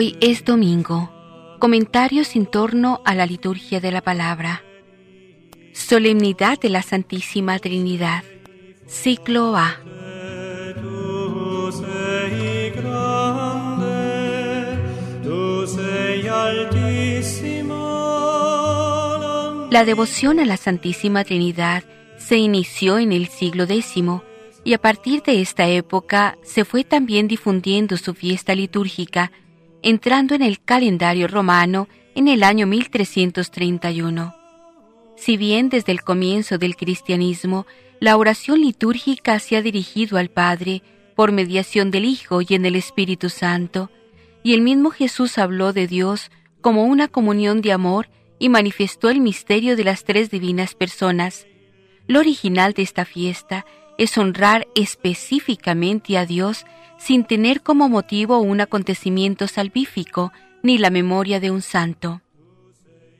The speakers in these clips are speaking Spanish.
Hoy es domingo. Comentarios en torno a la liturgia de la palabra. Solemnidad de la Santísima Trinidad. Ciclo A. La devoción a la Santísima Trinidad se inició en el siglo X y a partir de esta época se fue también difundiendo su fiesta litúrgica, entrando en el calendario romano en el año 1331. Si bien desde el comienzo del cristianismo la oración litúrgica se ha dirigido al Padre por mediación del Hijo y en el Espíritu Santo, y el mismo Jesús habló de Dios como una comunión de amor y manifestó el misterio de las tres divinas personas. Lo original de esta fiesta es honrar específicamente a Dios sin tener como motivo un acontecimiento salvífico ni la memoria de un santo.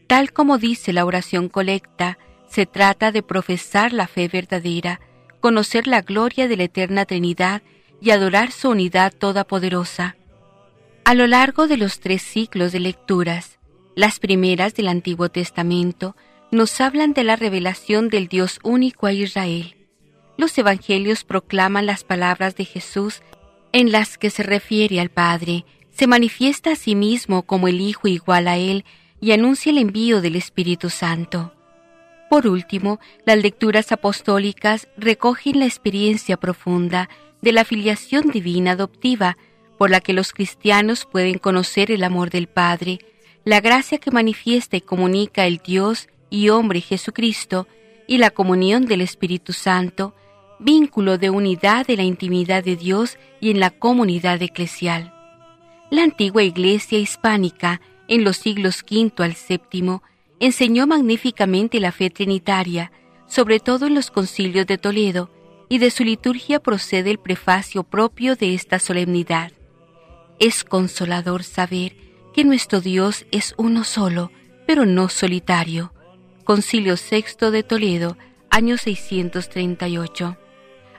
Tal como dice la oración colecta, se trata de profesar la fe verdadera, conocer la gloria de la eterna Trinidad y adorar su unidad todopoderosa. A lo largo de los tres ciclos de lecturas, las primeras del Antiguo Testamento nos hablan de la revelación del Dios único a Israel los evangelios proclaman las palabras de Jesús en las que se refiere al Padre, se manifiesta a sí mismo como el Hijo igual a Él y anuncia el envío del Espíritu Santo. Por último, las lecturas apostólicas recogen la experiencia profunda de la filiación divina adoptiva, por la que los cristianos pueden conocer el amor del Padre, la gracia que manifiesta y comunica el Dios y hombre Jesucristo, y la comunión del Espíritu Santo, vínculo de unidad de la intimidad de Dios y en la comunidad eclesial. La antigua Iglesia hispánica, en los siglos V al VII, enseñó magníficamente la fe trinitaria, sobre todo en los concilios de Toledo, y de su liturgia procede el prefacio propio de esta solemnidad. Es consolador saber que nuestro Dios es uno solo, pero no solitario. Concilio VI de Toledo, año 638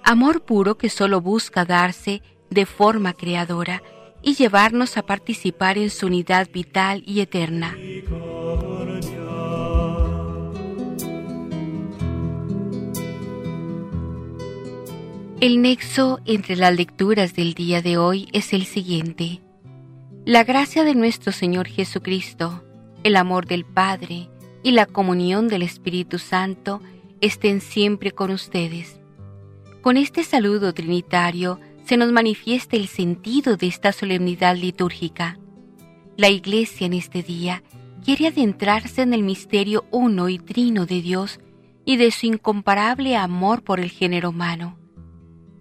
amor puro que solo busca darse de forma creadora y llevarnos a participar en su unidad vital y eterna. El nexo entre las lecturas del día de hoy es el siguiente. La gracia de nuestro Señor Jesucristo, el amor del Padre y la comunión del Espíritu Santo estén siempre con ustedes con este saludo trinitario se nos manifiesta el sentido de esta solemnidad litúrgica. La Iglesia en este día quiere adentrarse en el misterio uno y trino de Dios y de su incomparable amor por el género humano.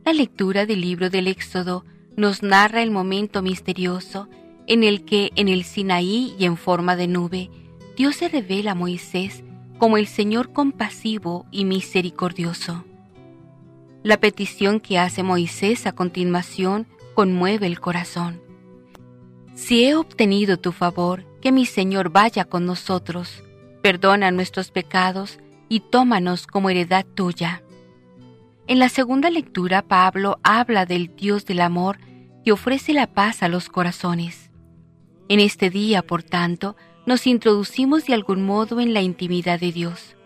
La lectura del libro del Éxodo nos narra el momento misterioso en el que en el Sinaí y en forma de nube Dios se revela a Moisés como el Señor compasivo y misericordioso. La petición que hace Moisés a continuación conmueve el corazón. Si he obtenido tu favor, que mi Señor vaya con nosotros, perdona nuestros pecados y tómanos como heredad tuya. En la segunda lectura Pablo habla del Dios del amor que ofrece la paz a los corazones. En este día, por tanto, nos introducimos de algún modo en la intimidad de Dios.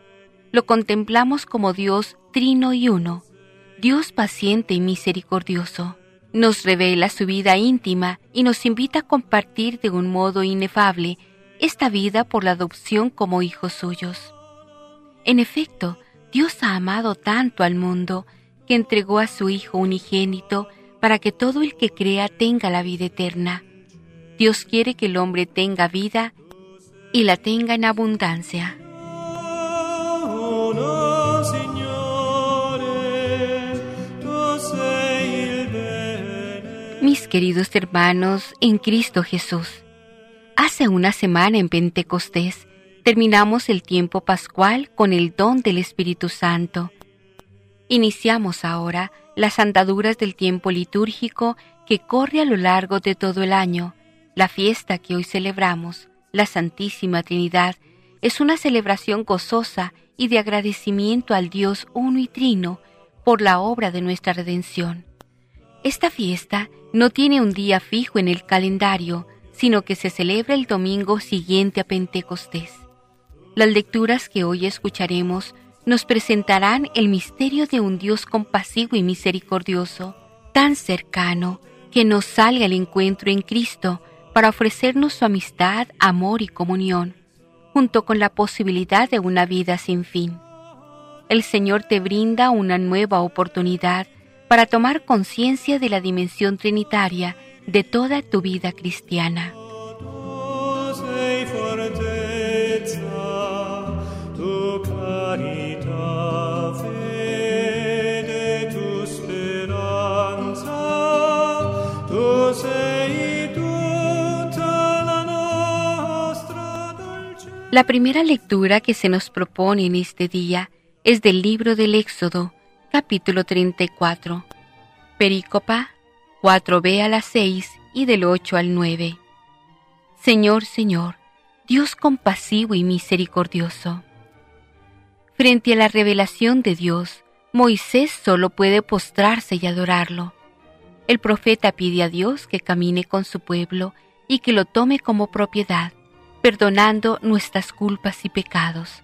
Lo contemplamos como Dios trino y uno, Dios paciente y misericordioso, nos revela su vida íntima y nos invita a compartir de un modo inefable esta vida por la adopción como hijos suyos. En efecto, Dios ha amado tanto al mundo que entregó a su Hijo unigénito para que todo el que crea tenga la vida eterna. Dios quiere que el hombre tenga vida y la tenga en abundancia. Mis queridos hermanos en Cristo Jesús, hace una semana en Pentecostés terminamos el tiempo pascual con el don del Espíritu Santo. Iniciamos ahora las andaduras del tiempo litúrgico que corre a lo largo de todo el año. La fiesta que hoy celebramos, la Santísima Trinidad, es una celebración gozosa y de agradecimiento al Dios uno y trino por la obra de nuestra redención. Esta fiesta no tiene un día fijo en el calendario, sino que se celebra el domingo siguiente a Pentecostés. Las lecturas que hoy escucharemos nos presentarán el misterio de un Dios compasivo y misericordioso, tan cercano que nos sale al encuentro en Cristo para ofrecernos su amistad, amor y comunión, junto con la posibilidad de una vida sin fin. El Señor te brinda una nueva oportunidad para tomar conciencia de la dimensión trinitaria de toda tu vida cristiana. La primera lectura que se nos propone en este día es del libro del Éxodo, capítulo 34, Perícopa 4b a las 6 y del 8 al 9. Señor, Señor, Dios compasivo y misericordioso. Frente a la revelación de Dios, Moisés solo puede postrarse y adorarlo. El profeta pide a Dios que camine con su pueblo y que lo tome como propiedad perdonando nuestras culpas y pecados.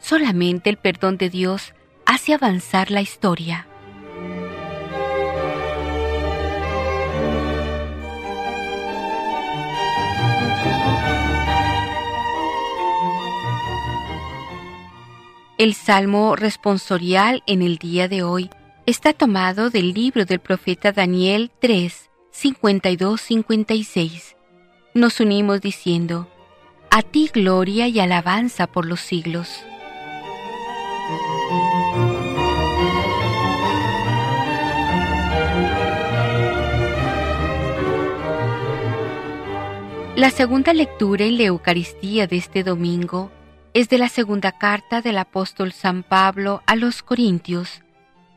Solamente el perdón de Dios hace avanzar la historia. El salmo responsorial en el día de hoy está tomado del libro del profeta Daniel 3, 52-56. Nos unimos diciendo, a ti gloria y alabanza por los siglos. La segunda lectura en la Eucaristía de este domingo es de la segunda carta del apóstol San Pablo a los Corintios,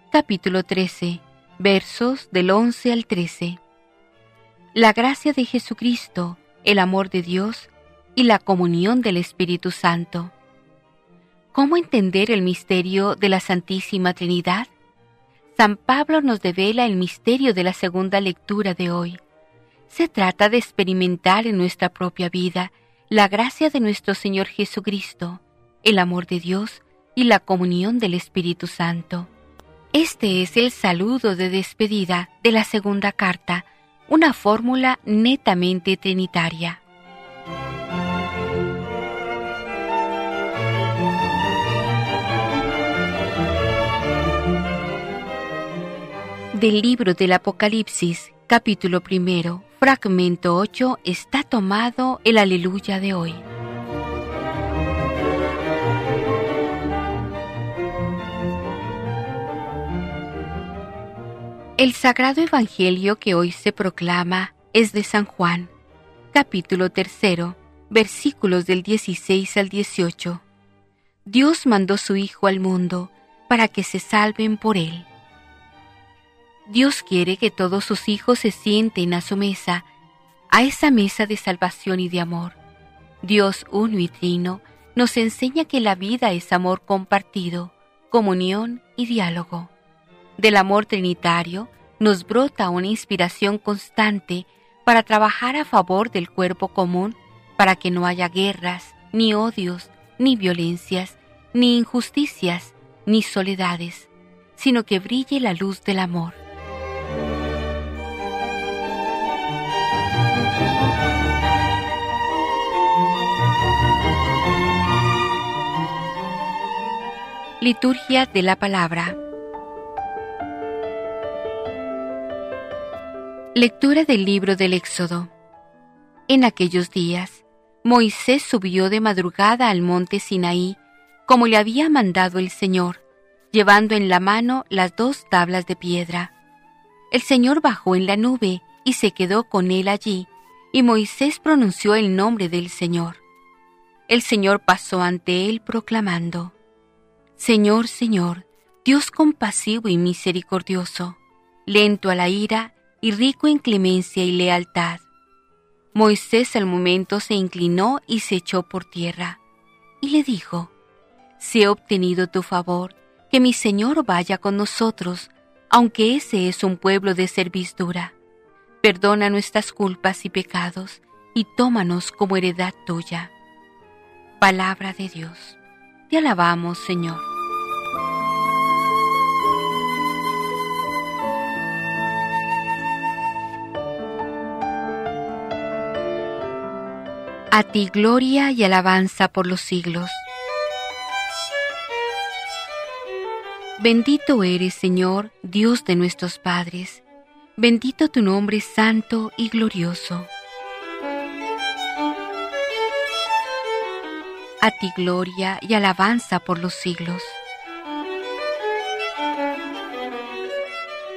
capítulo 13, versos del 11 al 13. La gracia de Jesucristo, el amor de Dios y la comunión del Espíritu Santo. ¿Cómo entender el misterio de la Santísima Trinidad? San Pablo nos devela el misterio de la segunda lectura de hoy. Se trata de experimentar en nuestra propia vida la gracia de nuestro Señor Jesucristo, el amor de Dios y la comunión del Espíritu Santo. Este es el saludo de despedida de la segunda carta, una fórmula netamente trinitaria. del libro del Apocalipsis, capítulo primero, fragmento 8, está tomado el aleluya de hoy. El sagrado evangelio que hoy se proclama es de San Juan, capítulo tercero, versículos del 16 al 18. Dios mandó su Hijo al mundo para que se salven por él. Dios quiere que todos sus hijos se sienten a su mesa, a esa mesa de salvación y de amor. Dios uno y trino nos enseña que la vida es amor compartido, comunión y diálogo. Del amor trinitario nos brota una inspiración constante para trabajar a favor del cuerpo común, para que no haya guerras, ni odios, ni violencias, ni injusticias, ni soledades, sino que brille la luz del amor. Liturgia de la Palabra. Lectura del libro del Éxodo. En aquellos días, Moisés subió de madrugada al monte Sinaí, como le había mandado el Señor, llevando en la mano las dos tablas de piedra. El Señor bajó en la nube y se quedó con él allí, y Moisés pronunció el nombre del Señor. El Señor pasó ante él proclamando, Señor, Señor, Dios compasivo y misericordioso, lento a la ira y rico en clemencia y lealtad. Moisés al momento se inclinó y se echó por tierra, y le dijo, Si he obtenido tu favor, que mi Señor vaya con nosotros, aunque ese es un pueblo de servidura. Perdona nuestras culpas y pecados, y tómanos como heredad tuya. Palabra de Dios. Te alabamos, Señor. A ti gloria y alabanza por los siglos. Bendito eres, Señor, Dios de nuestros padres. Bendito tu nombre santo y glorioso. A ti gloria y alabanza por los siglos.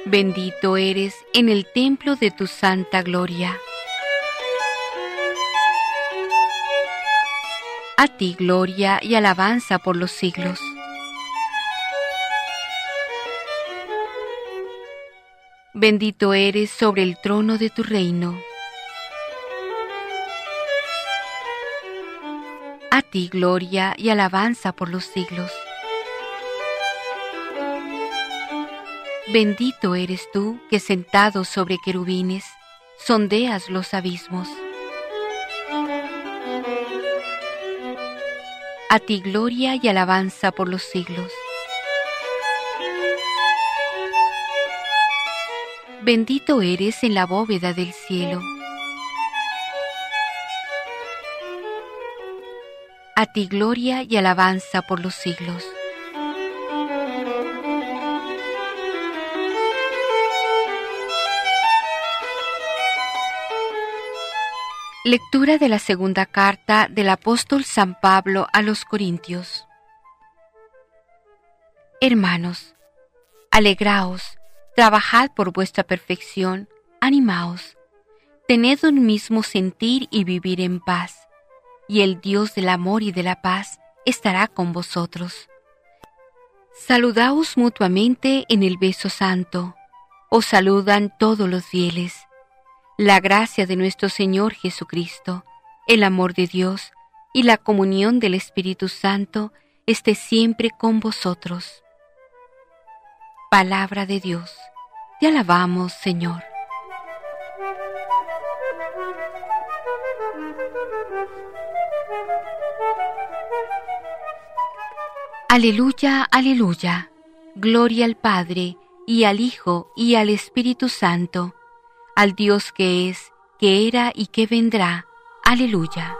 Bendito eres en el templo de tu santa gloria. A ti gloria y alabanza por los siglos. Bendito eres sobre el trono de tu reino. A ti gloria y alabanza por los siglos. Bendito eres tú que sentado sobre querubines sondeas los abismos. a ti gloria y alabanza por los siglos. Bendito eres en la bóveda del cielo. A ti gloria y alabanza por los siglos. Lectura de la segunda carta del apóstol San Pablo a los Corintios. Hermanos, alegraos, trabajad por vuestra perfección, animaos, tened un mismo sentir y vivir en paz, y el Dios del amor y de la paz estará con vosotros. Saludaos mutuamente en el beso santo, os saludan todos los fieles. La gracia de nuestro Señor Jesucristo, el amor de Dios y la comunión del Espíritu Santo esté siempre con vosotros. Palabra de Dios, te alabamos Señor. Aleluya, aleluya. Gloria al Padre, y al Hijo, y al Espíritu Santo al Dios que es, que era y que vendrá. Aleluya.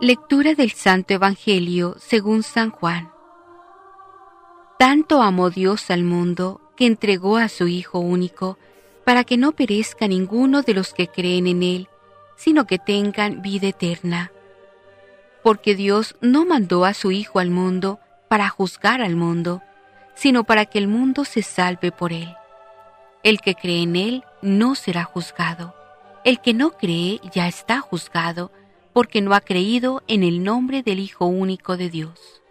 Lectura del Santo Evangelio según San Juan. Tanto amó Dios al mundo que entregó a su Hijo único, para que no perezca ninguno de los que creen en Él, sino que tengan vida eterna porque Dios no mandó a su Hijo al mundo para juzgar al mundo, sino para que el mundo se salve por él. El que cree en él no será juzgado. El que no cree ya está juzgado, porque no ha creído en el nombre del Hijo único de Dios.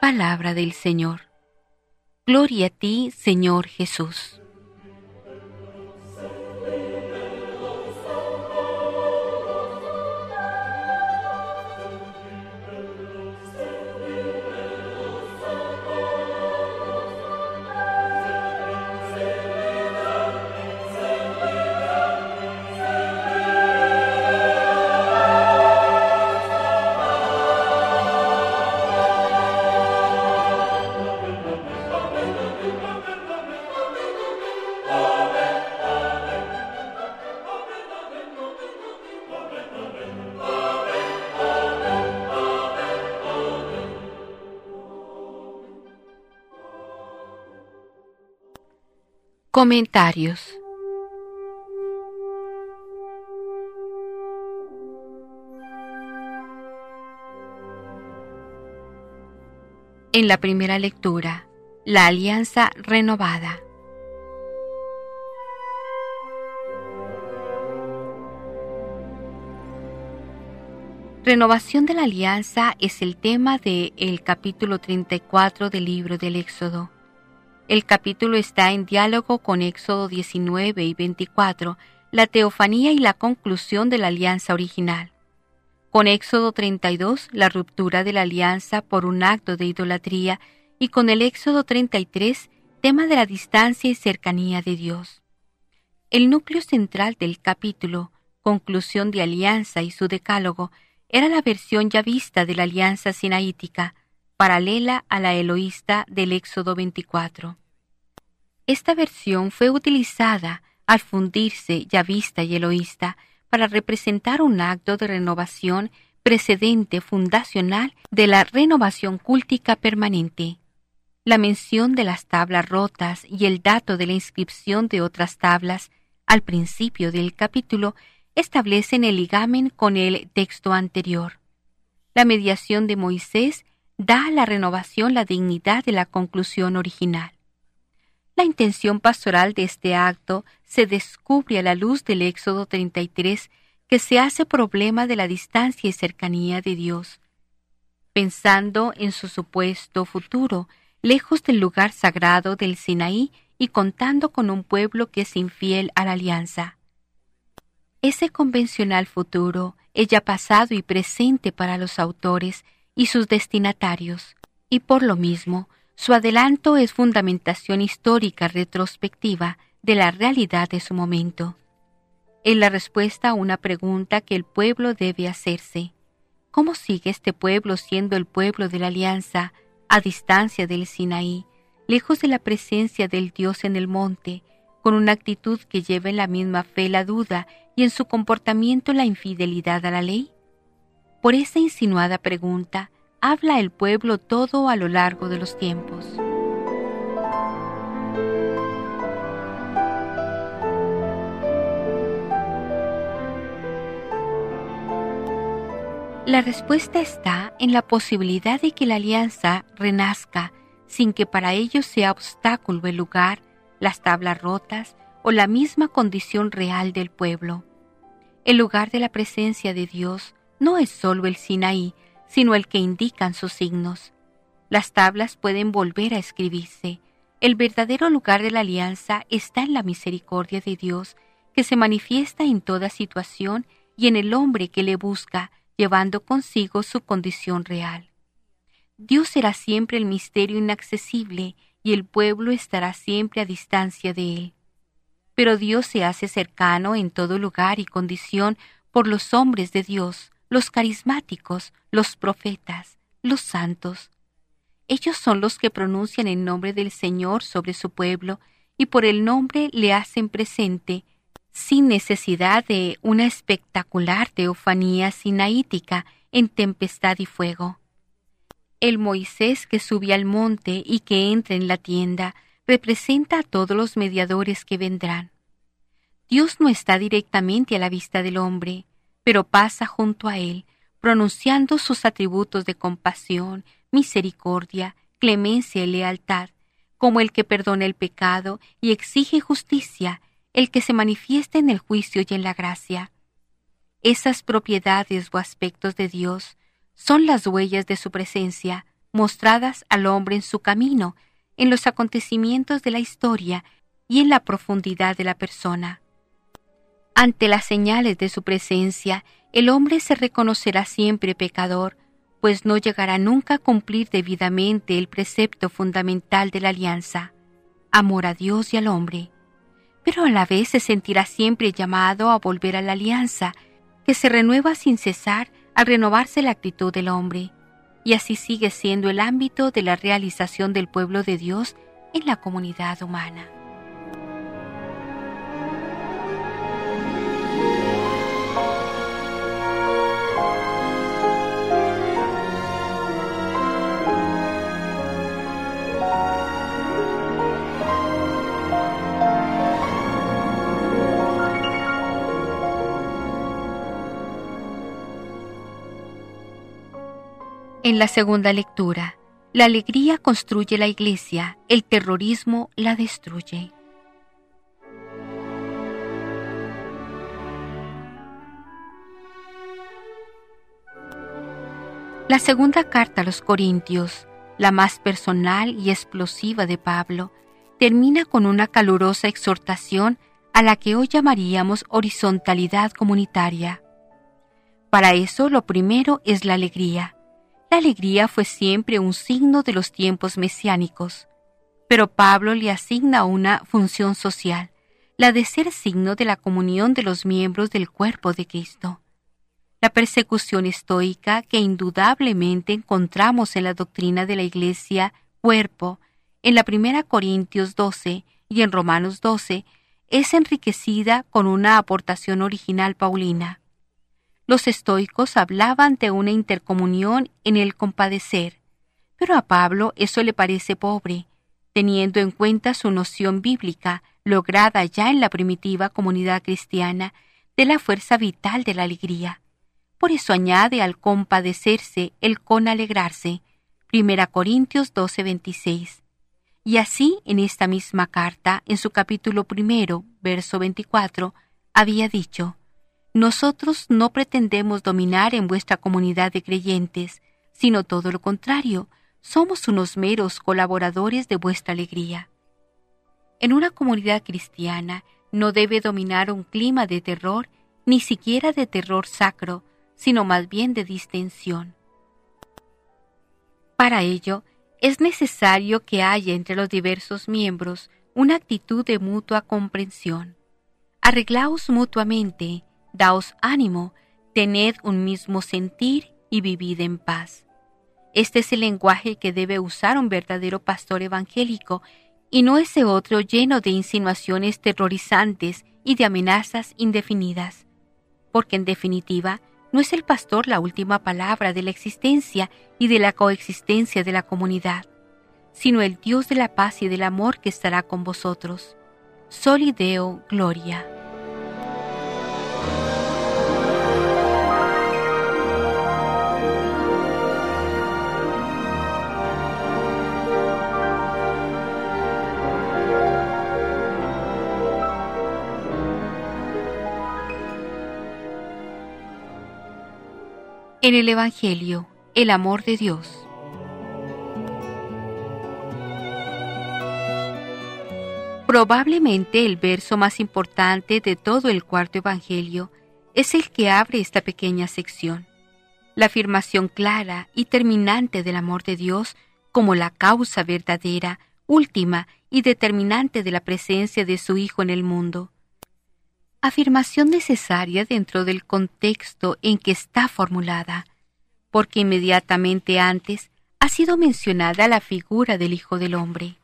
Palabra del Señor. Gloria a ti, Señor Jesús. Comentarios En la primera lectura, la alianza renovada. Renovación de la alianza es el tema del el capítulo 34 del libro del Éxodo. El capítulo está en diálogo con Éxodo 19 y 24, la teofanía y la conclusión de la alianza original. Con Éxodo 32, la ruptura de la alianza por un acto de idolatría y con el Éxodo 33, tema de la distancia y cercanía de Dios. El núcleo central del capítulo, conclusión de alianza y su decálogo, era la versión ya vista de la alianza sinaítica, paralela a la eloísta del Éxodo 24. Esta versión fue utilizada al fundirse ya vista y eloísta para representar un acto de renovación precedente fundacional de la renovación cúltica permanente. La mención de las tablas rotas y el dato de la inscripción de otras tablas al principio del capítulo establecen el ligamen con el texto anterior. La mediación de Moisés da a la renovación la dignidad de la conclusión original. La intención pastoral de este acto se descubre a la luz del Éxodo 33 que se hace problema de la distancia y cercanía de Dios, pensando en su supuesto futuro, lejos del lugar sagrado del Sinaí y contando con un pueblo que es infiel a la alianza. Ese convencional futuro es ya pasado y presente para los autores y sus destinatarios, y por lo mismo, su adelanto es fundamentación histórica retrospectiva de la realidad de su momento es la respuesta a una pregunta que el pueblo debe hacerse. ¿Cómo sigue este pueblo siendo el pueblo de la alianza a distancia del Sinaí, lejos de la presencia del Dios en el monte, con una actitud que lleva en la misma fe la duda y en su comportamiento la infidelidad a la ley? Por esa insinuada pregunta habla el pueblo todo a lo largo de los tiempos. La respuesta está en la posibilidad de que la alianza renazca sin que para ello sea obstáculo el lugar, las tablas rotas o la misma condición real del pueblo. El lugar de la presencia de Dios no es solo el Sinaí, sino el que indican sus signos. Las tablas pueden volver a escribirse. El verdadero lugar de la alianza está en la misericordia de Dios, que se manifiesta en toda situación y en el hombre que le busca, llevando consigo su condición real. Dios será siempre el misterio inaccesible y el pueblo estará siempre a distancia de él. Pero Dios se hace cercano en todo lugar y condición por los hombres de Dios, los carismáticos, los profetas, los santos. Ellos son los que pronuncian el nombre del Señor sobre su pueblo y por el nombre le hacen presente sin necesidad de una espectacular teofanía sinaítica en tempestad y fuego. El Moisés que sube al monte y que entra en la tienda representa a todos los mediadores que vendrán. Dios no está directamente a la vista del hombre, pero pasa junto a él, pronunciando sus atributos de compasión, misericordia, clemencia y lealtad, como el que perdona el pecado y exige justicia el que se manifiesta en el juicio y en la gracia. Esas propiedades o aspectos de Dios son las huellas de su presencia, mostradas al hombre en su camino, en los acontecimientos de la historia y en la profundidad de la persona. Ante las señales de su presencia, el hombre se reconocerá siempre pecador, pues no llegará nunca a cumplir debidamente el precepto fundamental de la alianza, amor a Dios y al hombre pero a la vez se sentirá siempre llamado a volver a la alianza, que se renueva sin cesar al renovarse la actitud del hombre, y así sigue siendo el ámbito de la realización del pueblo de Dios en la comunidad humana. En la segunda lectura, la alegría construye la iglesia, el terrorismo la destruye. La segunda carta a los Corintios, la más personal y explosiva de Pablo, termina con una calurosa exhortación a la que hoy llamaríamos horizontalidad comunitaria. Para eso lo primero es la alegría La alegría fue siempre un signo de los tiempos mesiánicos, pero Pablo le asigna una función social, la de ser signo de la comunión de los miembros del cuerpo de Cristo. La persecución estoica que indudablemente encontramos en la doctrina de la Iglesia cuerpo, en la primera Corintios 12 y en Romanos 12, es enriquecida con una aportación original paulina. Los estoicos hablaban de una intercomunión en el compadecer, pero a Pablo eso le parece pobre, teniendo en cuenta su noción bíblica, lograda ya en la primitiva comunidad cristiana, de la fuerza vital de la alegría. Por eso añade al compadecerse el con alegrarse. 1 Corintios 12:26. Y así, en esta misma carta, en su capítulo primero, verso 24, había dicho, Nosotros no pretendemos dominar en vuestra comunidad de creyentes, sino todo lo contrario, somos unos meros colaboradores de vuestra alegría. En una comunidad cristiana no debe dominar un clima de terror, ni siquiera de terror sacro, sino más bien de distensión. Para ello, es necesario que haya entre los diversos miembros una actitud de mutua comprensión. Arreglaos mutuamente, daos ánimo, tened un mismo sentir y vivid en paz. Este es el lenguaje que debe usar un verdadero pastor evangélico y no ese otro lleno de insinuaciones terrorizantes y de amenazas indefinidas. Porque en definitiva, no es el pastor la última palabra de la existencia y de la coexistencia de la comunidad, sino el Dios de la paz y del amor que estará con vosotros. Solideo Gloria. En el Evangelio, el amor de Dios. Probablemente el verso más importante de todo el cuarto Evangelio es el que abre esta pequeña sección. La afirmación clara y terminante del amor de Dios como la causa verdadera, última y determinante de la presencia de su Hijo en el mundo afirmación necesaria dentro del contexto en que está formulada, porque inmediatamente antes ha sido mencionada la figura del Hijo del Hombre.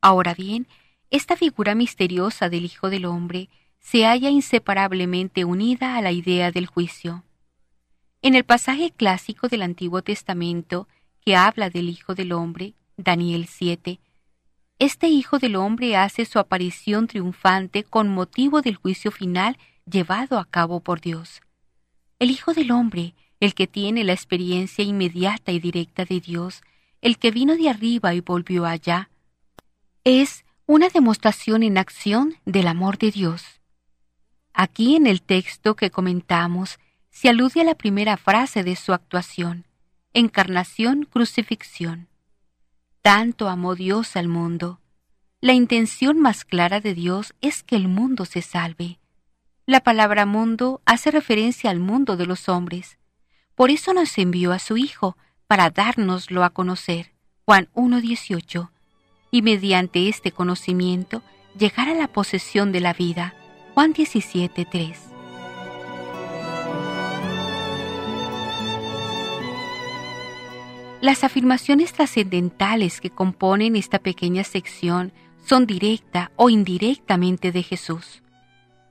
Ahora bien, esta figura misteriosa del Hijo del Hombre se halla inseparablemente unida a la idea del juicio. En el pasaje clásico del Antiguo Testamento que habla del Hijo del Hombre, Daniel 7, este Hijo del Hombre hace su aparición triunfante con motivo del juicio final llevado a cabo por Dios. El Hijo del Hombre, el que tiene la experiencia inmediata y directa de Dios, el que vino de arriba y volvió allá, es una demostración en acción del amor de Dios. Aquí en el texto que comentamos se alude a la primera frase de su actuación, encarnación, crucifixión. Tanto amó Dios al mundo. La intención más clara de Dios es que el mundo se salve. La palabra mundo hace referencia al mundo de los hombres. Por eso nos envió a su Hijo, para dárnoslo a conocer. Juan 1.18. Y mediante este conocimiento llegar a la posesión de la vida. Juan 17.3. Las afirmaciones trascendentales que componen esta pequeña sección son directa o indirectamente de Jesús.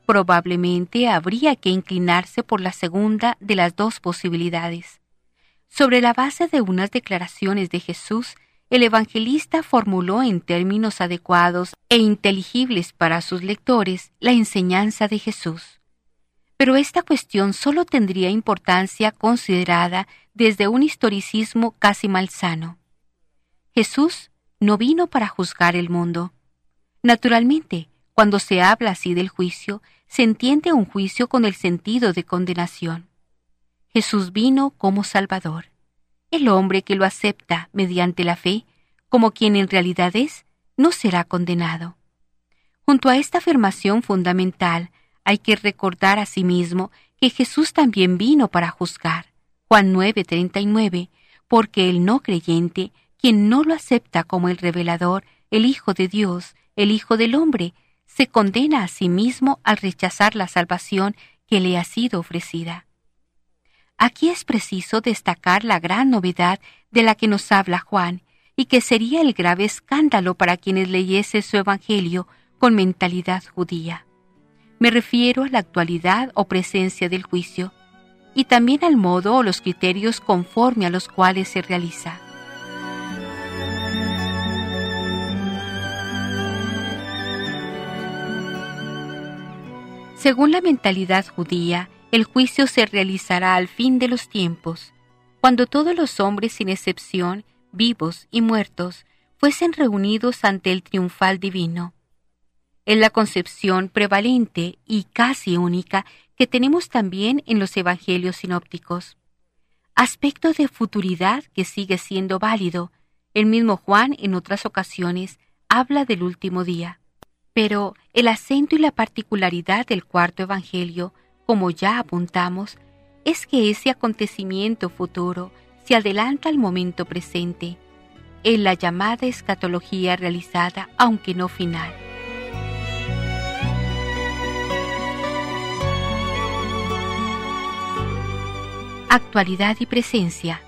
Probablemente habría que inclinarse por la segunda de las dos posibilidades. Sobre la base de unas declaraciones de Jesús, el evangelista formuló en términos adecuados e inteligibles para sus lectores la enseñanza de Jesús. Pero esta cuestión solo tendría importancia considerada desde un historicismo casi malsano. Jesús no vino para juzgar el mundo. Naturalmente, cuando se habla así del juicio, se entiende un juicio con el sentido de condenación. Jesús vino como Salvador. El hombre que lo acepta mediante la fe, como quien en realidad es, no será condenado. Junto a esta afirmación fundamental, hay que recordar asimismo que Jesús también vino para juzgar. Juan 9:39, porque el no creyente, quien no lo acepta como el revelador, el Hijo de Dios, el Hijo del hombre, se condena a sí mismo al rechazar la salvación que le ha sido ofrecida. Aquí es preciso destacar la gran novedad de la que nos habla Juan, y que sería el grave escándalo para quienes leyese su Evangelio con mentalidad judía. Me refiero a la actualidad o presencia del juicio, y también al modo o los criterios conforme a los cuales se realiza. Según la mentalidad judía, el juicio se realizará al fin de los tiempos, cuando todos los hombres sin excepción, vivos y muertos, fuesen reunidos ante el triunfal divino. Es la concepción prevalente y casi única que tenemos también en los evangelios sinópticos. Aspecto de futuridad que sigue siendo válido. El mismo Juan en otras ocasiones habla del último día. Pero el acento y la particularidad del cuarto Evangelio, como ya apuntamos, es que ese acontecimiento futuro se adelanta al momento presente, en la llamada escatología realizada, aunque no final. Actualidad y presencia.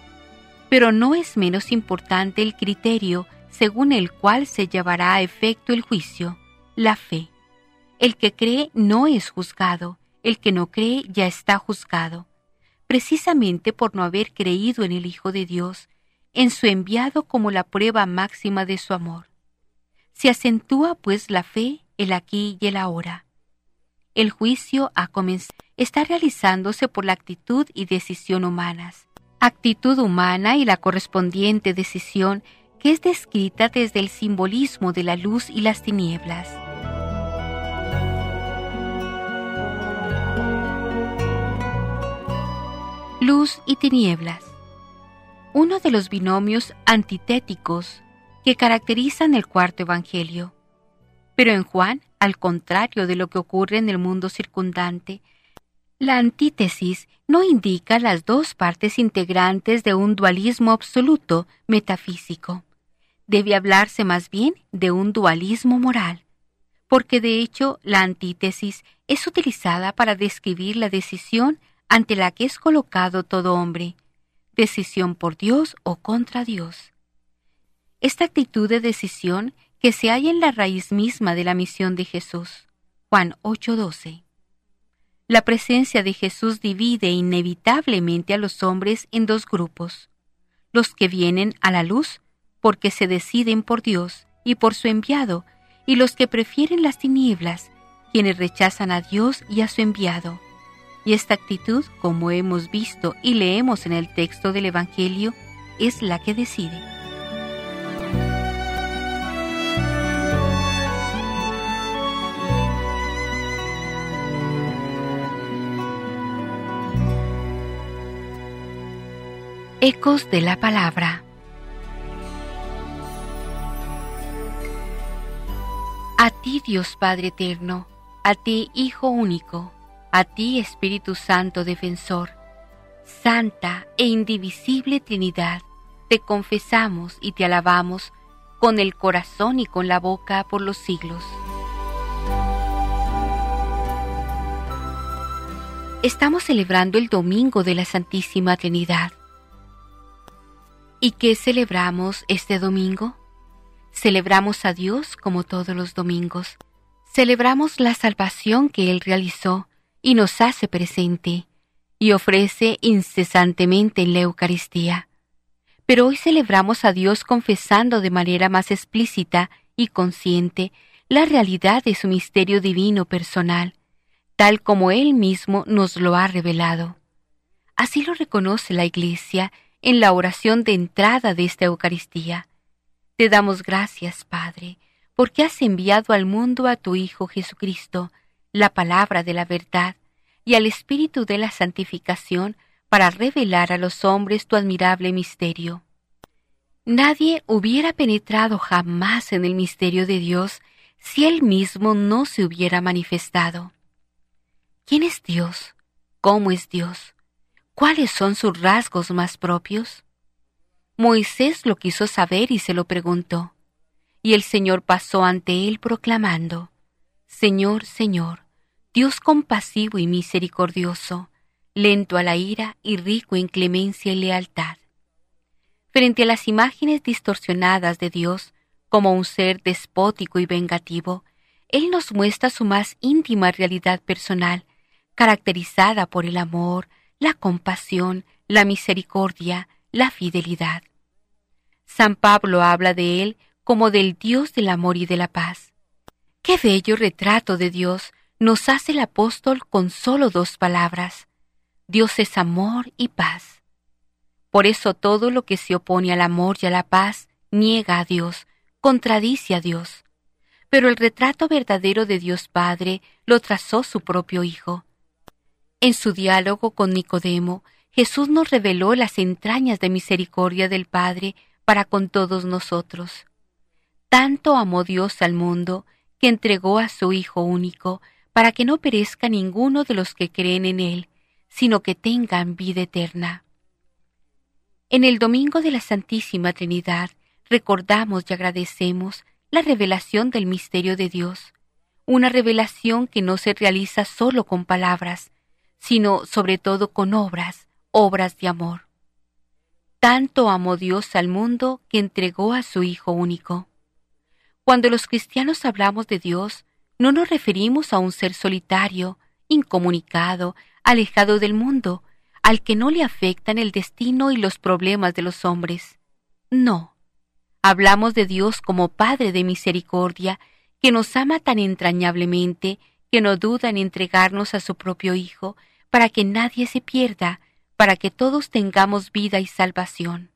Pero no es menos importante el criterio según el cual se llevará a efecto el juicio la fe. El que cree no es juzgado, el que no cree ya está juzgado, precisamente por no haber creído en el Hijo de Dios, en su enviado como la prueba máxima de su amor. Se acentúa pues la fe, el aquí y el ahora. El juicio ha comenzado, está realizándose por la actitud y decisión humanas. Actitud humana y la correspondiente decisión que es descrita desde el simbolismo de la luz y las tinieblas. luz y tinieblas. Uno de los binomios antitéticos que caracterizan el cuarto Evangelio. Pero en Juan, al contrario de lo que ocurre en el mundo circundante, la antítesis no indica las dos partes integrantes de un dualismo absoluto metafísico. Debe hablarse más bien de un dualismo moral, porque de hecho la antítesis es utilizada para describir la decisión ante la que es colocado todo hombre, decisión por Dios o contra Dios. Esta actitud de decisión que se halla en la raíz misma de la misión de Jesús. Juan 8:12. La presencia de Jesús divide inevitablemente a los hombres en dos grupos, los que vienen a la luz porque se deciden por Dios y por su enviado, y los que prefieren las tinieblas, quienes rechazan a Dios y a su enviado. Y esta actitud, como hemos visto y leemos en el texto del Evangelio, es la que decide. Ecos de la Palabra A ti Dios Padre Eterno, a ti Hijo Único, a ti, Espíritu Santo Defensor, Santa e indivisible Trinidad, te confesamos y te alabamos con el corazón y con la boca por los siglos. Estamos celebrando el Domingo de la Santísima Trinidad. ¿Y qué celebramos este domingo? Celebramos a Dios como todos los domingos. Celebramos la salvación que Él realizó y nos hace presente y ofrece incesantemente en la Eucaristía. Pero hoy celebramos a Dios confesando de manera más explícita y consciente la realidad de su misterio divino personal, tal como Él mismo nos lo ha revelado. Así lo reconoce la Iglesia en la oración de entrada de esta Eucaristía. Te damos gracias, Padre, porque has enviado al mundo a tu Hijo Jesucristo, la palabra de la verdad, y al Espíritu de la santificación para revelar a los hombres tu admirable misterio. Nadie hubiera penetrado jamás en el misterio de Dios si Él mismo no se hubiera manifestado. ¿Quién es Dios? ¿Cómo es Dios? ¿Cuáles son sus rasgos más propios? Moisés lo quiso saber y se lo preguntó. Y el Señor pasó ante él proclamando, Señor, Señor, Dios compasivo y misericordioso, lento a la ira y rico en clemencia y lealtad. Frente a las imágenes distorsionadas de Dios como un ser despótico y vengativo, Él nos muestra su más íntima realidad personal, caracterizada por el amor, la compasión, la misericordia, la fidelidad. San Pablo habla de él como del Dios del amor y de la paz. Qué bello retrato de Dios nos hace el apóstol con solo dos palabras. Dios es amor y paz. Por eso todo lo que se opone al amor y a la paz niega a Dios, contradice a Dios. Pero el retrato verdadero de Dios Padre lo trazó su propio Hijo. En su diálogo con Nicodemo, Jesús nos reveló las entrañas de misericordia del Padre para con todos nosotros. Tanto amó Dios al mundo que entregó a su Hijo único para que no perezca ninguno de los que creen en Él, sino que tengan vida eterna. En el Domingo de la Santísima Trinidad recordamos y agradecemos la revelación del misterio de Dios, una revelación que no se realiza solo con palabras, sino sobre todo con obras, obras de amor. Tanto amó Dios al mundo que entregó a su Hijo único. Cuando los cristianos hablamos de Dios, no nos referimos a un ser solitario, incomunicado, alejado del mundo, al que no le afectan el destino y los problemas de los hombres. No. Hablamos de Dios como Padre de misericordia, que nos ama tan entrañablemente que no duda en entregarnos a su propio Hijo, para que nadie se pierda, para que todos tengamos vida y salvación.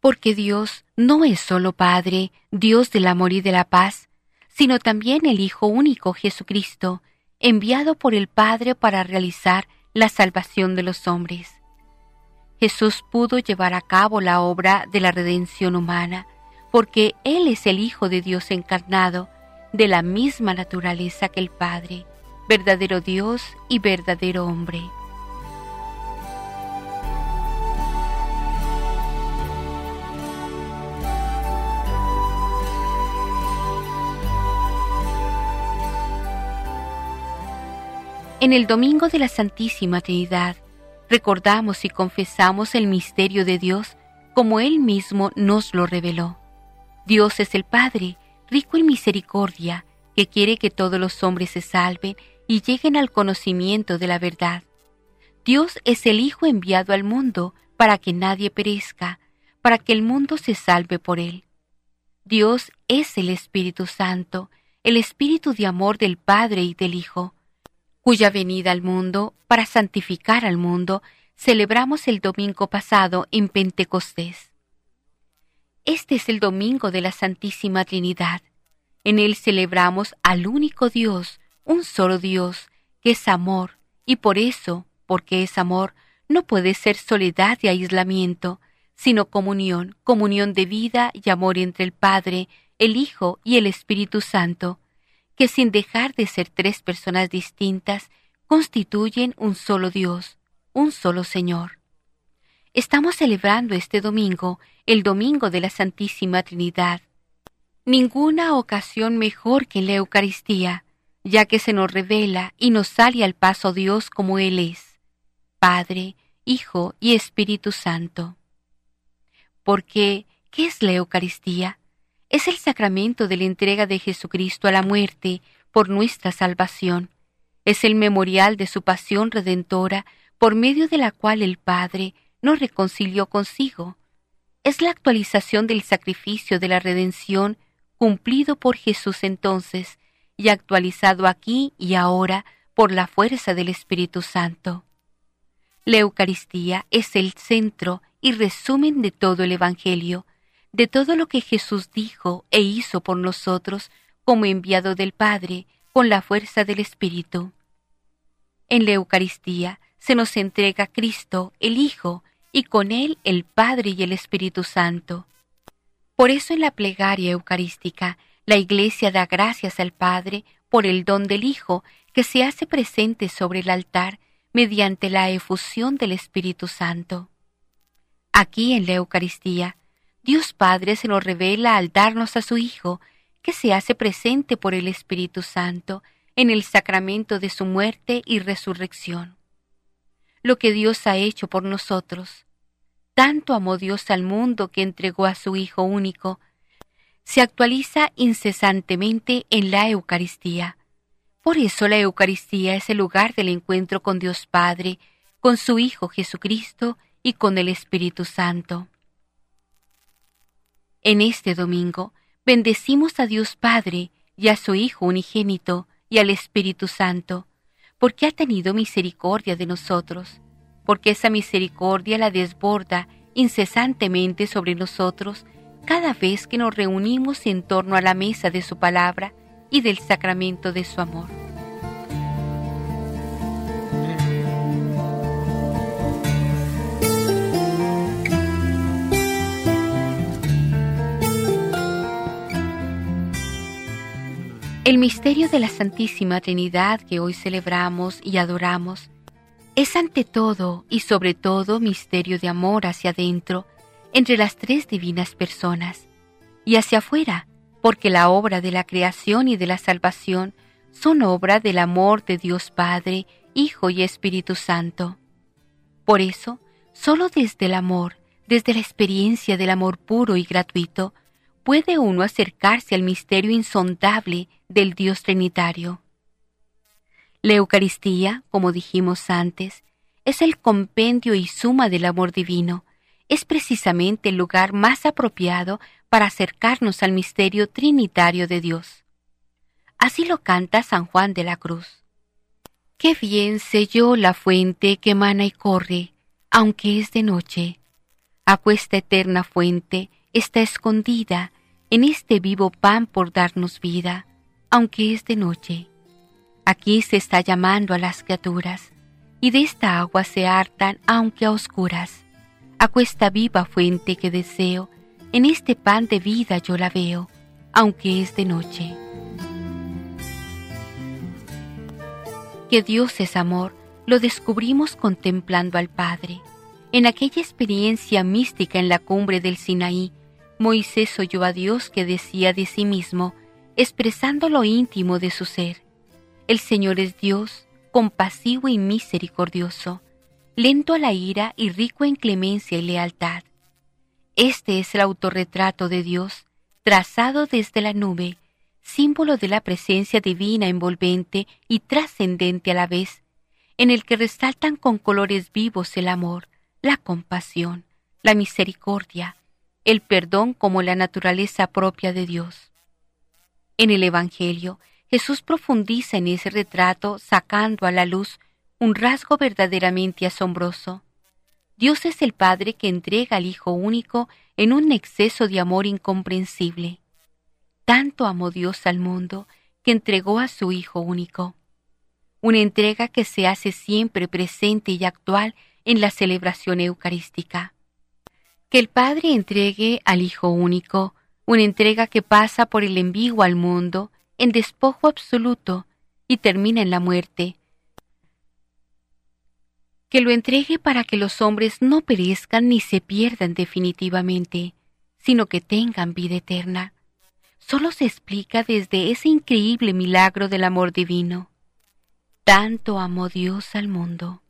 Porque Dios no es solo Padre, Dios del amor y de la paz, sino también el Hijo único Jesucristo, enviado por el Padre para realizar la salvación de los hombres. Jesús pudo llevar a cabo la obra de la redención humana, porque Él es el Hijo de Dios encarnado, de la misma naturaleza que el Padre, verdadero Dios y verdadero hombre. En el Domingo de la Santísima Trinidad recordamos y confesamos el misterio de Dios como Él mismo nos lo reveló. Dios es el Padre, rico en misericordia, que quiere que todos los hombres se salven y lleguen al conocimiento de la verdad. Dios es el Hijo enviado al mundo para que nadie perezca, para que el mundo se salve por él. Dios es el Espíritu Santo, el Espíritu de amor del Padre y del Hijo cuya venida al mundo para santificar al mundo celebramos el domingo pasado en Pentecostés. Este es el domingo de la Santísima Trinidad. En él celebramos al único Dios, un solo Dios, que es amor, y por eso, porque es amor, no puede ser soledad y aislamiento, sino comunión, comunión de vida y amor entre el Padre, el Hijo y el Espíritu Santo, que sin dejar de ser tres personas distintas, constituyen un solo Dios, un solo Señor. Estamos celebrando este domingo, el domingo de la Santísima Trinidad. Ninguna ocasión mejor que la Eucaristía, ya que se nos revela y nos sale al paso Dios como Él es, Padre, Hijo y Espíritu Santo. Porque, ¿qué es la Eucaristía? es el sacramento de la entrega de Jesucristo a la muerte por nuestra salvación. Es el memorial de su pasión redentora por medio de la cual el Padre nos reconcilió consigo. Es la actualización del sacrificio de la redención cumplido por Jesús entonces y actualizado aquí y ahora por la fuerza del Espíritu Santo. La Eucaristía es el centro y resumen de todo el Evangelio, de todo lo que Jesús dijo e hizo por nosotros como enviado del Padre con la fuerza del Espíritu. En la Eucaristía se nos entrega Cristo, el Hijo, y con él el Padre y el Espíritu Santo. Por eso en la plegaria eucarística la Iglesia da gracias al Padre por el don del Hijo que se hace presente sobre el altar mediante la efusión del Espíritu Santo. Aquí en la Eucaristía, Dios Padre se nos revela al darnos a su Hijo, que se hace presente por el Espíritu Santo en el sacramento de su muerte y resurrección. Lo que Dios ha hecho por nosotros. Tanto amó Dios al mundo que entregó a su Hijo único, se actualiza incesantemente en la Eucaristía. Por eso la Eucaristía es el lugar del encuentro con Dios Padre, con su Hijo Jesucristo y con el Espíritu Santo. En este domingo bendecimos a Dios Padre y a su Hijo unigénito y al Espíritu Santo, porque ha tenido misericordia de nosotros, porque esa misericordia la desborda incesantemente sobre nosotros cada vez que nos reunimos en torno a la mesa de su palabra y del sacramento de su amor. El misterio de la Santísima Trinidad que hoy celebramos y adoramos es ante todo y sobre todo misterio de amor hacia adentro entre las tres divinas personas y hacia afuera, porque la obra de la creación y de la salvación son obra del amor de Dios Padre, Hijo y Espíritu Santo. Por eso, solo desde el amor, desde la experiencia del amor puro y gratuito, puede uno acercarse al misterio insondable del Dios Trinitario. La Eucaristía, como dijimos antes, es el compendio y suma del amor divino, es precisamente el lugar más apropiado para acercarnos al misterio trinitario de Dios. Así lo canta San Juan de la Cruz. Qué bien selló la fuente que emana y corre, aunque es de noche. Acuesta eterna fuente está escondida en este vivo pan por darnos vida, aunque es de noche. Aquí se está llamando a las criaturas, y de esta agua se hartan aunque a oscuras Acuesta viva fuente que deseo, en este pan de vida yo la veo, aunque es de noche. Que Dios es amor, lo descubrimos contemplando al Padre. En aquella experiencia mística en la cumbre del Sinaí, Moisés oyó a Dios que decía de sí mismo, expresando lo íntimo de su ser. El Señor es Dios, compasivo y misericordioso lento a la ira y rico en clemencia y lealtad. Este es el autorretrato de Dios, trazado desde la nube, símbolo de la presencia divina envolvente y trascendente a la vez, en el que resaltan con colores vivos el amor, la compasión, la misericordia, el perdón como la naturaleza propia de Dios. En el Evangelio, Jesús profundiza en ese retrato sacando a la luz un rasgo verdaderamente asombroso. Dios es el Padre que entrega al Hijo único en un exceso de amor incomprensible. Tanto amó Dios al mundo que entregó a su Hijo único. Una entrega que se hace siempre presente y actual en la celebración eucarística. Que el Padre entregue al Hijo único, una entrega que pasa por el envío al mundo en despojo absoluto y termina en la muerte, que lo entregue para que los hombres no perezcan ni se pierdan definitivamente, sino que tengan vida eterna. Solo se explica desde ese increíble milagro del amor divino. Tanto amó Dios al mundo.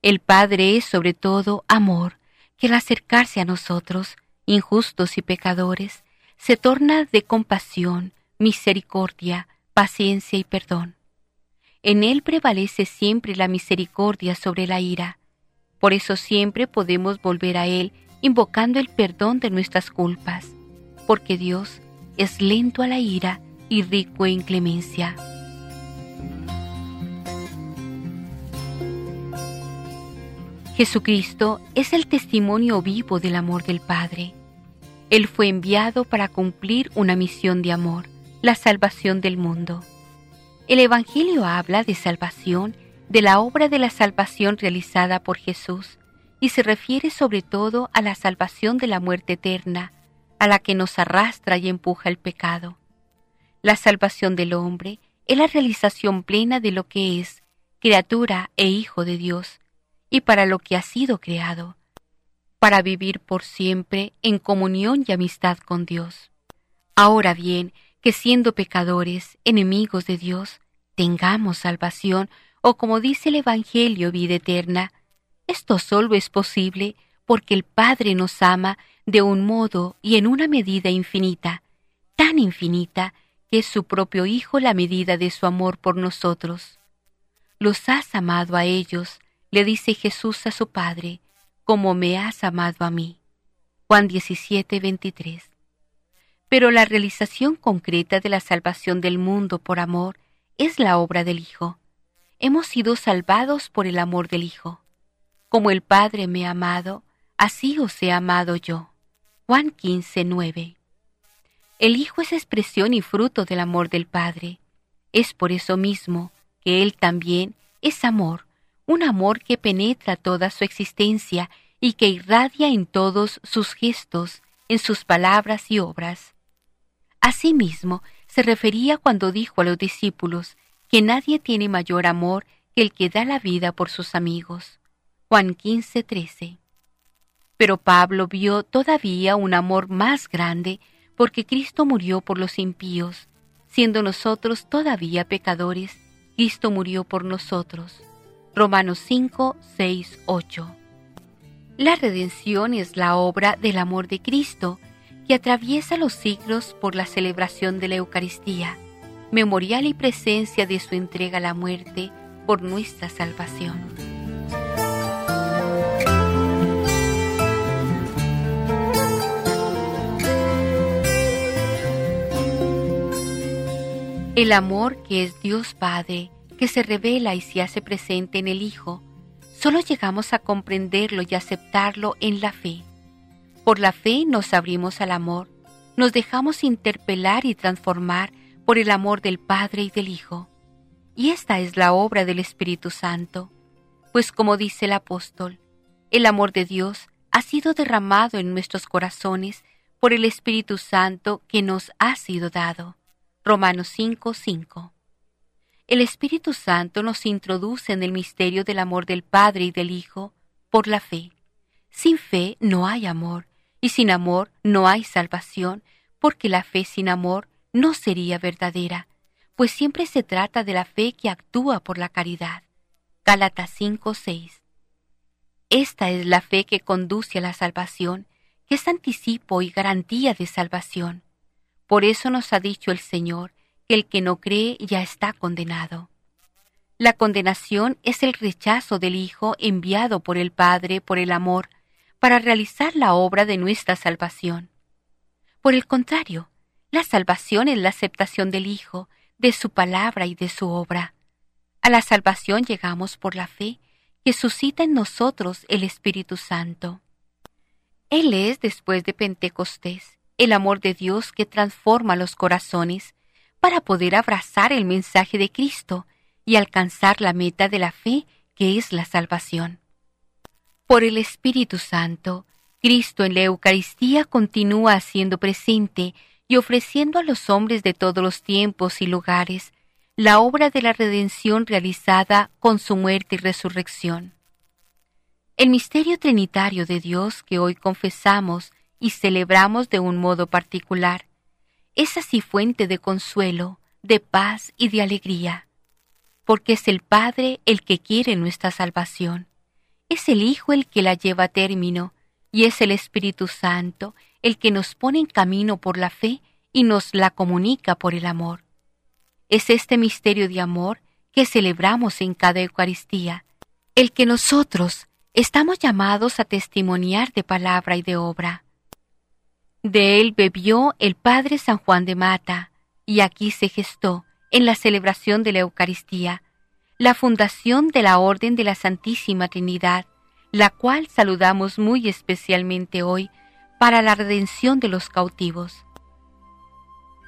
El Padre es sobre todo amor, que al acercarse a nosotros, injustos y pecadores, se torna de compasión, misericordia, paciencia y perdón. En Él prevalece siempre la misericordia sobre la ira. Por eso siempre podemos volver a Él invocando el perdón de nuestras culpas, porque Dios es lento a la ira y rico en clemencia. Jesucristo es el testimonio vivo del amor del Padre. Él fue enviado para cumplir una misión de amor, la salvación del mundo. El Evangelio habla de salvación, de la obra de la salvación realizada por Jesús, y se refiere sobre todo a la salvación de la muerte eterna, a la que nos arrastra y empuja el pecado. La salvación del hombre es la realización plena de lo que es, criatura e hijo de Dios, y para lo que ha sido creado. para vivir por siempre en comunión y amistad con Dios. Ahora bien, que siendo pecadores, enemigos de Dios, tengamos salvación, o como dice el Evangelio, vida eterna, esto solo es posible porque el Padre nos ama de un modo y en una medida infinita, tan infinita que es su propio Hijo la medida de su amor por nosotros. Los has amado a ellos, le dice Jesús a su Padre, como me has amado a mí. Juan 17, 23. Pero la realización concreta de la salvación del mundo por amor es la obra del Hijo. Hemos sido salvados por el amor del Hijo. Como el Padre me ha amado, así os he amado yo. Juan 15, 9. El Hijo es expresión y fruto del amor del Padre. Es por eso mismo que Él también es amor, un amor que penetra toda su existencia y que irradia en todos sus gestos, en sus palabras y obras. Asimismo, se refería cuando dijo a los discípulos que nadie tiene mayor amor que el que da la vida por sus amigos. Juan 15, 13. Pero Pablo vio todavía un amor más grande porque Cristo murió por los impíos, siendo nosotros todavía pecadores, Cristo murió por nosotros. Romanos 5, 6, 8. La redención es la obra del amor de Cristo, que atraviesa los siglos por la celebración de la Eucaristía, memorial y presencia de su entrega a la muerte por nuestra salvación. El amor que es Dios Padre, que se revela y se hace presente en el Hijo, solo llegamos a comprenderlo y aceptarlo en la fe. Por la fe nos abrimos al amor, nos dejamos interpelar y transformar por el amor del Padre y del Hijo. Y esta es la obra del Espíritu Santo, pues como dice el apóstol, el amor de Dios ha sido derramado en nuestros corazones por el Espíritu Santo que nos ha sido dado. Romanos 5, 5. El Espíritu Santo nos introduce en el misterio del amor del Padre y del Hijo por la fe. Sin fe no hay amor, y sin amor no hay salvación, porque la fe sin amor no sería verdadera, pues siempre se trata de la fe que actúa por la caridad. Gálatas 5, 6. Esta es la fe que conduce a la salvación, que es anticipo y garantía de salvación. Por eso nos ha dicho el Señor el que no cree ya está condenado. La condenación es el rechazo del Hijo enviado por el Padre por el amor para realizar la obra de nuestra salvación. Por el contrario, la salvación es la aceptación del Hijo, de su palabra y de su obra. A la salvación llegamos por la fe que suscita en nosotros el Espíritu Santo. Él es, después de Pentecostés, el amor de Dios que transforma los corazones para poder abrazar el mensaje de Cristo y alcanzar la meta de la fe que es la salvación. Por el Espíritu Santo, Cristo en la Eucaristía continúa haciendo presente y ofreciendo a los hombres de todos los tiempos y lugares la obra de la redención realizada con su muerte y resurrección. El misterio trinitario de Dios que hoy confesamos y celebramos de un modo particular. Es así fuente de consuelo, de paz y de alegría, porque es el Padre el que quiere nuestra salvación, es el Hijo el que la lleva a término, y es el Espíritu Santo el que nos pone en camino por la fe y nos la comunica por el amor. Es este misterio de amor que celebramos en cada Eucaristía, el que nosotros estamos llamados a testimoniar de palabra y de obra. De él bebió el Padre San Juan de Mata, y aquí se gestó, en la celebración de la Eucaristía, la fundación de la Orden de la Santísima Trinidad, la cual saludamos muy especialmente hoy para la redención de los cautivos.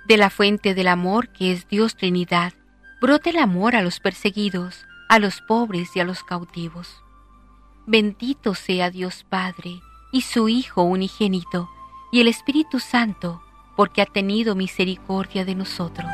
De la fuente del amor que es Dios Trinidad, brota el amor a los perseguidos, a los pobres y a los cautivos. Bendito sea Dios Padre y su Hijo unigénito, y el Espíritu Santo, porque ha tenido misericordia de nosotros.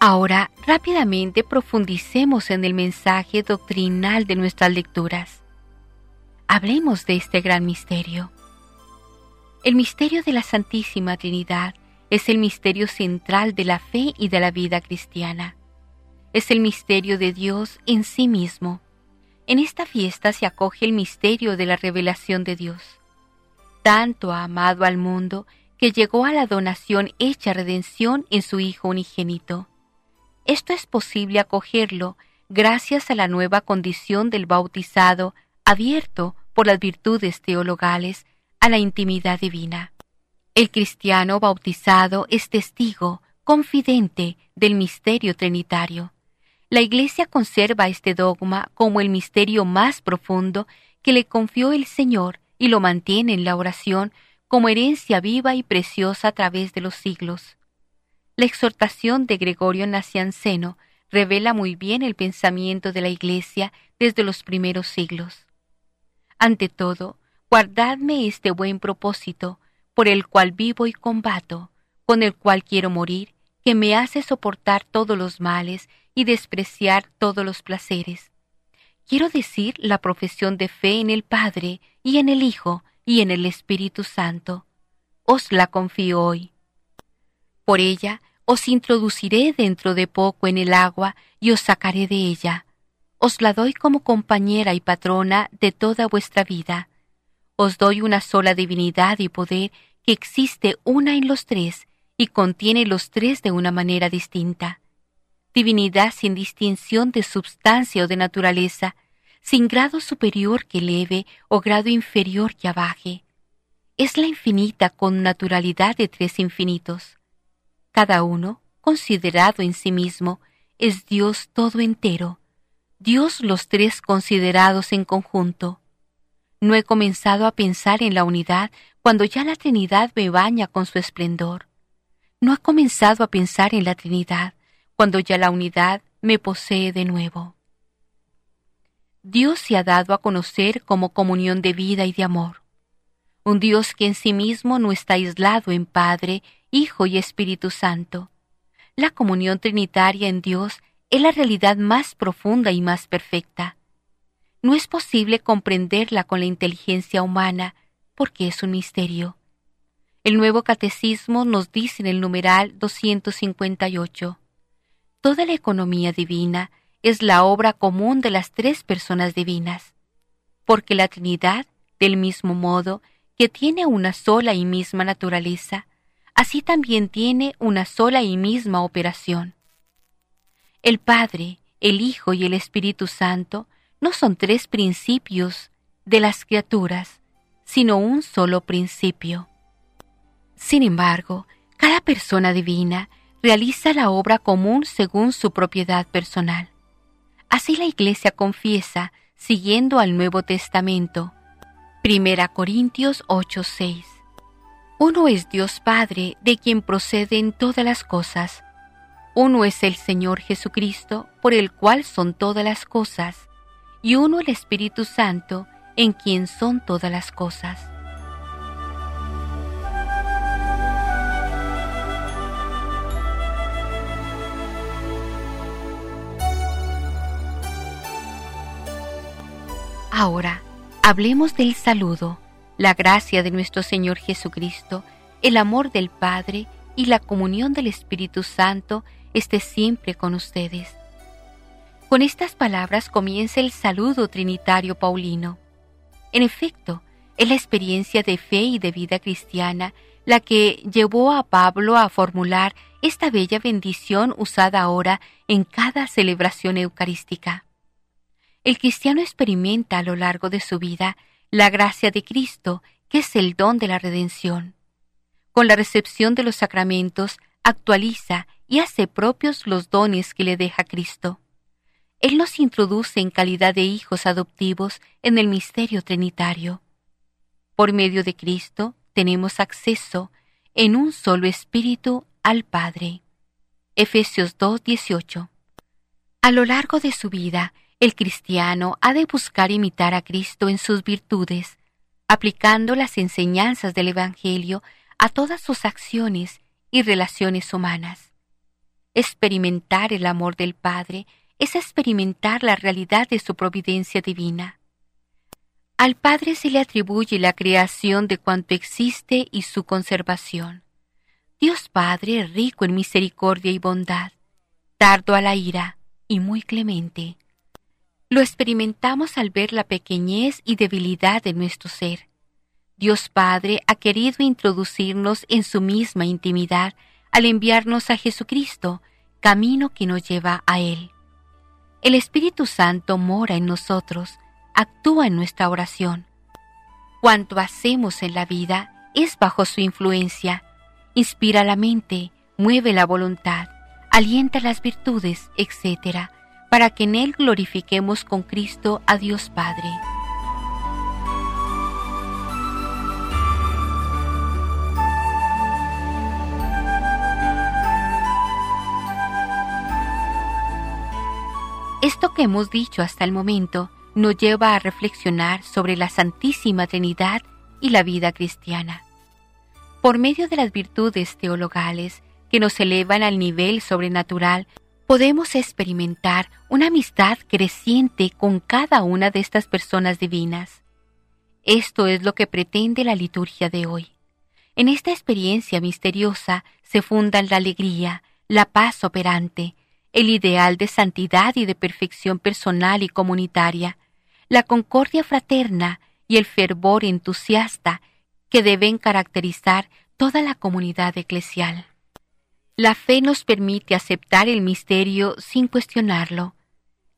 Ahora rápidamente profundicemos en el mensaje doctrinal de nuestras lecturas. Hablemos de este gran misterio. El misterio de la Santísima Trinidad es el misterio central de la fe y de la vida cristiana. Es el misterio de Dios en sí mismo. En esta fiesta se acoge el misterio de la revelación de Dios. Tanto ha amado al mundo que llegó a la donación hecha redención en su Hijo unigénito esto es posible acogerlo gracias a la nueva condición del bautizado abierto por las virtudes teologales a la intimidad divina. El cristiano bautizado es testigo, confidente del misterio trinitario. La Iglesia conserva este dogma como el misterio más profundo que le confió el Señor y lo mantiene en la oración como herencia viva y preciosa a través de los siglos. La exhortación de Gregorio Nacianceno revela muy bien el pensamiento de la Iglesia desde los primeros siglos. Ante todo, guardadme este buen propósito, por el cual vivo y combato, con el cual quiero morir, que me hace soportar todos los males y despreciar todos los placeres. Quiero decir la profesión de fe en el Padre y en el Hijo y en el Espíritu Santo. Os la confío hoy. Por ella os introduciré dentro de poco en el agua y os sacaré de ella. Os la doy como compañera y patrona de toda vuestra vida. Os doy una sola divinidad y poder que existe una en los tres y contiene los tres de una manera distinta. Divinidad sin distinción de substancia o de naturaleza, sin grado superior que eleve o grado inferior que abaje. Es la infinita con naturalidad de tres infinitos cada uno, considerado en sí mismo, es Dios todo entero, Dios los tres considerados en conjunto. No he comenzado a pensar en la unidad cuando ya la Trinidad me baña con su esplendor. No he comenzado a pensar en la Trinidad cuando ya la unidad me posee de nuevo. Dios se ha dado a conocer como comunión de vida y de amor. Un Dios que en sí mismo no está aislado en Padre, Hijo y Espíritu Santo. La comunión trinitaria en Dios es la realidad más profunda y más perfecta. No es posible comprenderla con la inteligencia humana porque es un misterio. El nuevo catecismo nos dice en el numeral 258, Toda la economía divina es la obra común de las tres personas divinas, porque la Trinidad, del mismo modo que tiene una sola y misma naturaleza, así también tiene una sola y misma operación. El Padre, el Hijo y el Espíritu Santo no son tres principios de las criaturas, sino un solo principio. Sin embargo, cada persona divina realiza la obra común según su propiedad personal. Así la Iglesia confiesa, siguiendo al Nuevo Testamento. Primera Corintios 8:6 uno es Dios Padre, de quien proceden todas las cosas. Uno es el Señor Jesucristo, por el cual son todas las cosas. Y uno el Espíritu Santo, en quien son todas las cosas. Ahora, hablemos del saludo la gracia de nuestro Señor Jesucristo, el amor del Padre y la comunión del Espíritu Santo esté siempre con ustedes. Con estas palabras comienza el saludo trinitario paulino. En efecto, es la experiencia de fe y de vida cristiana la que llevó a Pablo a formular esta bella bendición usada ahora en cada celebración eucarística. El cristiano experimenta a lo largo de su vida la gracia de Cristo, que es el don de la redención. Con la recepción de los sacramentos, actualiza y hace propios los dones que le deja Cristo. Él nos introduce en calidad de hijos adoptivos en el misterio trinitario. Por medio de Cristo tenemos acceso en un solo espíritu al Padre. Efesios 2:18. A lo largo de su vida, el cristiano ha de buscar imitar a Cristo en sus virtudes, aplicando las enseñanzas del Evangelio a todas sus acciones y relaciones humanas. Experimentar el amor del Padre es experimentar la realidad de su providencia divina. Al Padre se le atribuye la creación de cuanto existe y su conservación. Dios Padre rico en misericordia y bondad, tardo a la ira y muy clemente. Lo experimentamos al ver la pequeñez y debilidad de nuestro ser. Dios Padre ha querido introducirnos en su misma intimidad al enviarnos a Jesucristo, camino que nos lleva a Él. El Espíritu Santo mora en nosotros, actúa en nuestra oración. Cuanto hacemos en la vida es bajo su influencia, inspira la mente, mueve la voluntad, alienta las virtudes, etc., para que en Él glorifiquemos con Cristo a Dios Padre. Esto que hemos dicho hasta el momento nos lleva a reflexionar sobre la Santísima Trinidad y la vida cristiana. Por medio de las virtudes teologales que nos elevan al nivel sobrenatural, podemos experimentar una amistad creciente con cada una de estas personas divinas. Esto es lo que pretende la liturgia de hoy. En esta experiencia misteriosa se fundan la alegría, la paz operante, el ideal de santidad y de perfección personal y comunitaria, la concordia fraterna y el fervor entusiasta que deben caracterizar toda la comunidad eclesial. La fe nos permite aceptar el misterio sin cuestionarlo.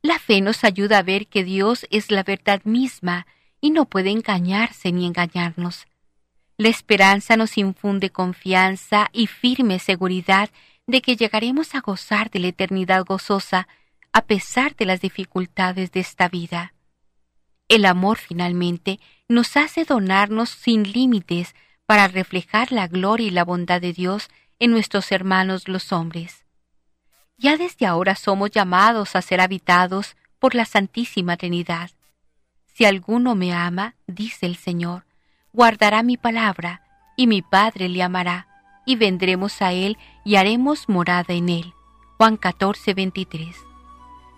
La fe nos ayuda a ver que Dios es la verdad misma y no puede engañarse ni engañarnos. La esperanza nos infunde confianza y firme seguridad de que llegaremos a gozar de la eternidad gozosa a pesar de las dificultades de esta vida. El amor finalmente nos hace donarnos sin límites para reflejar la gloria y la bondad de Dios en nuestros hermanos los hombres. Ya desde ahora somos llamados a ser habitados por la Santísima Trinidad. Si alguno me ama, dice el Señor, guardará mi palabra, y mi Padre le amará, y vendremos a él y haremos morada en él. Juan 14, 23.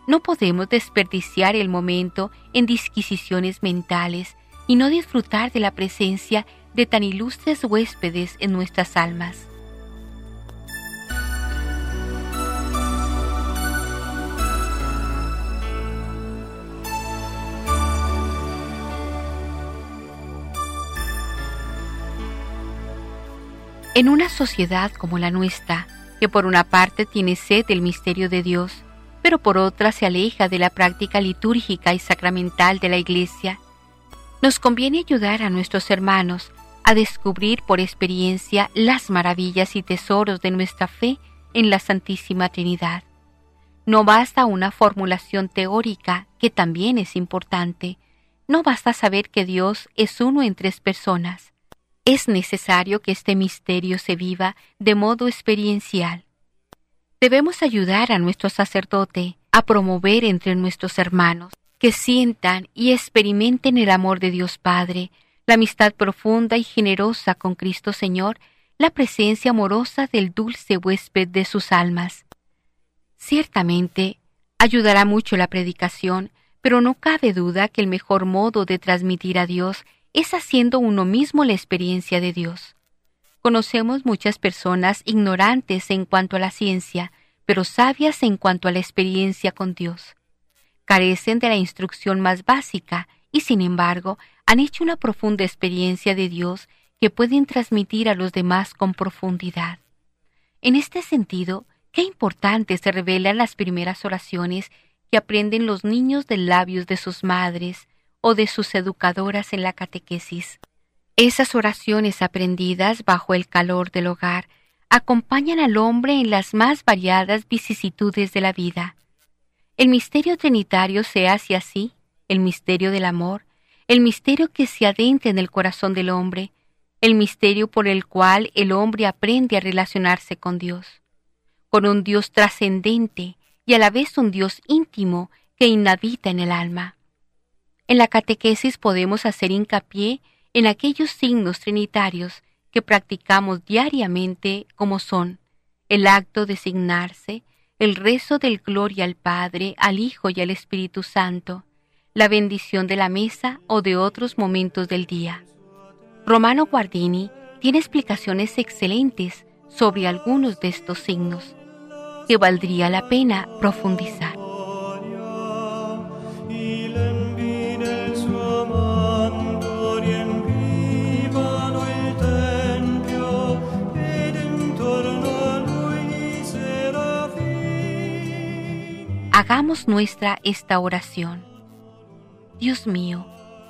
No podemos desperdiciar el momento en disquisiciones mentales y no disfrutar de la presencia de tan ilustres huéspedes en nuestras almas. En una sociedad como la nuestra, que por una parte tiene sed del misterio de Dios, pero por otra se aleja de la práctica litúrgica y sacramental de la Iglesia, nos conviene ayudar a nuestros hermanos a descubrir por experiencia las maravillas y tesoros de nuestra fe en la Santísima Trinidad. No basta una formulación teórica, que también es importante. No basta saber que Dios es uno en tres personas. Es necesario que este misterio se viva de modo experiencial. Debemos ayudar a nuestro sacerdote a promover entre nuestros hermanos que sientan y experimenten el amor de Dios Padre, la amistad profunda y generosa con Cristo Señor, la presencia amorosa del dulce huésped de sus almas. Ciertamente, ayudará mucho la predicación, pero no cabe duda que el mejor modo de transmitir a Dios es haciendo uno mismo la experiencia de Dios. Conocemos muchas personas ignorantes en cuanto a la ciencia, pero sabias en cuanto a la experiencia con Dios. Carecen de la instrucción más básica y sin embargo han hecho una profunda experiencia de Dios que pueden transmitir a los demás con profundidad. En este sentido, qué importante se revelan las primeras oraciones que aprenden los niños de labios de sus madres, o de sus educadoras en la catequesis. Esas oraciones aprendidas bajo el calor del hogar acompañan al hombre en las más variadas vicisitudes de la vida. El misterio trinitario se hace así, el misterio del amor, el misterio que se adentra en el corazón del hombre, el misterio por el cual el hombre aprende a relacionarse con Dios, con un Dios trascendente y a la vez un Dios íntimo que inhabita en el alma. En la catequesis podemos hacer hincapié en aquellos signos trinitarios que practicamos diariamente como son el acto de signarse, el rezo del Gloria al Padre, al Hijo y al Espíritu Santo, la bendición de la mesa o de otros momentos del día. Romano Guardini tiene explicaciones excelentes sobre algunos de estos signos, que valdría la pena profundizar. Hagamos nuestra esta oración. Dios mío,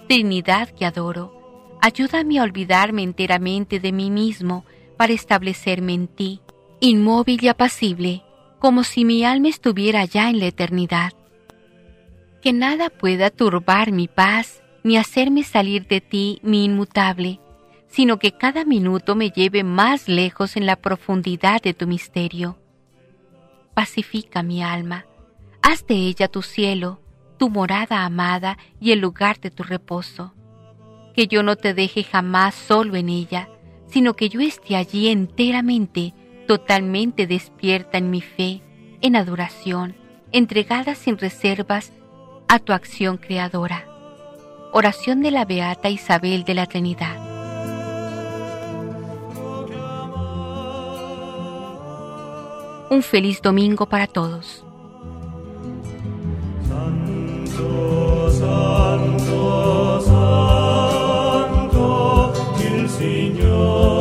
Trinidad que adoro, ayúdame a olvidarme enteramente de mí mismo para establecerme en ti, inmóvil y apacible, como si mi alma estuviera ya en la eternidad. Que nada pueda turbar mi paz ni hacerme salir de ti mi inmutable, sino que cada minuto me lleve más lejos en la profundidad de tu misterio. Pacifica mi alma Haz de ella tu cielo, tu morada amada y el lugar de tu reposo. Que yo no te deje jamás solo en ella, sino que yo esté allí enteramente, totalmente despierta en mi fe, en adoración, entregada sin reservas a tu acción creadora. Oración de la Beata Isabel de la Trinidad. Un feliz domingo para todos. Lord.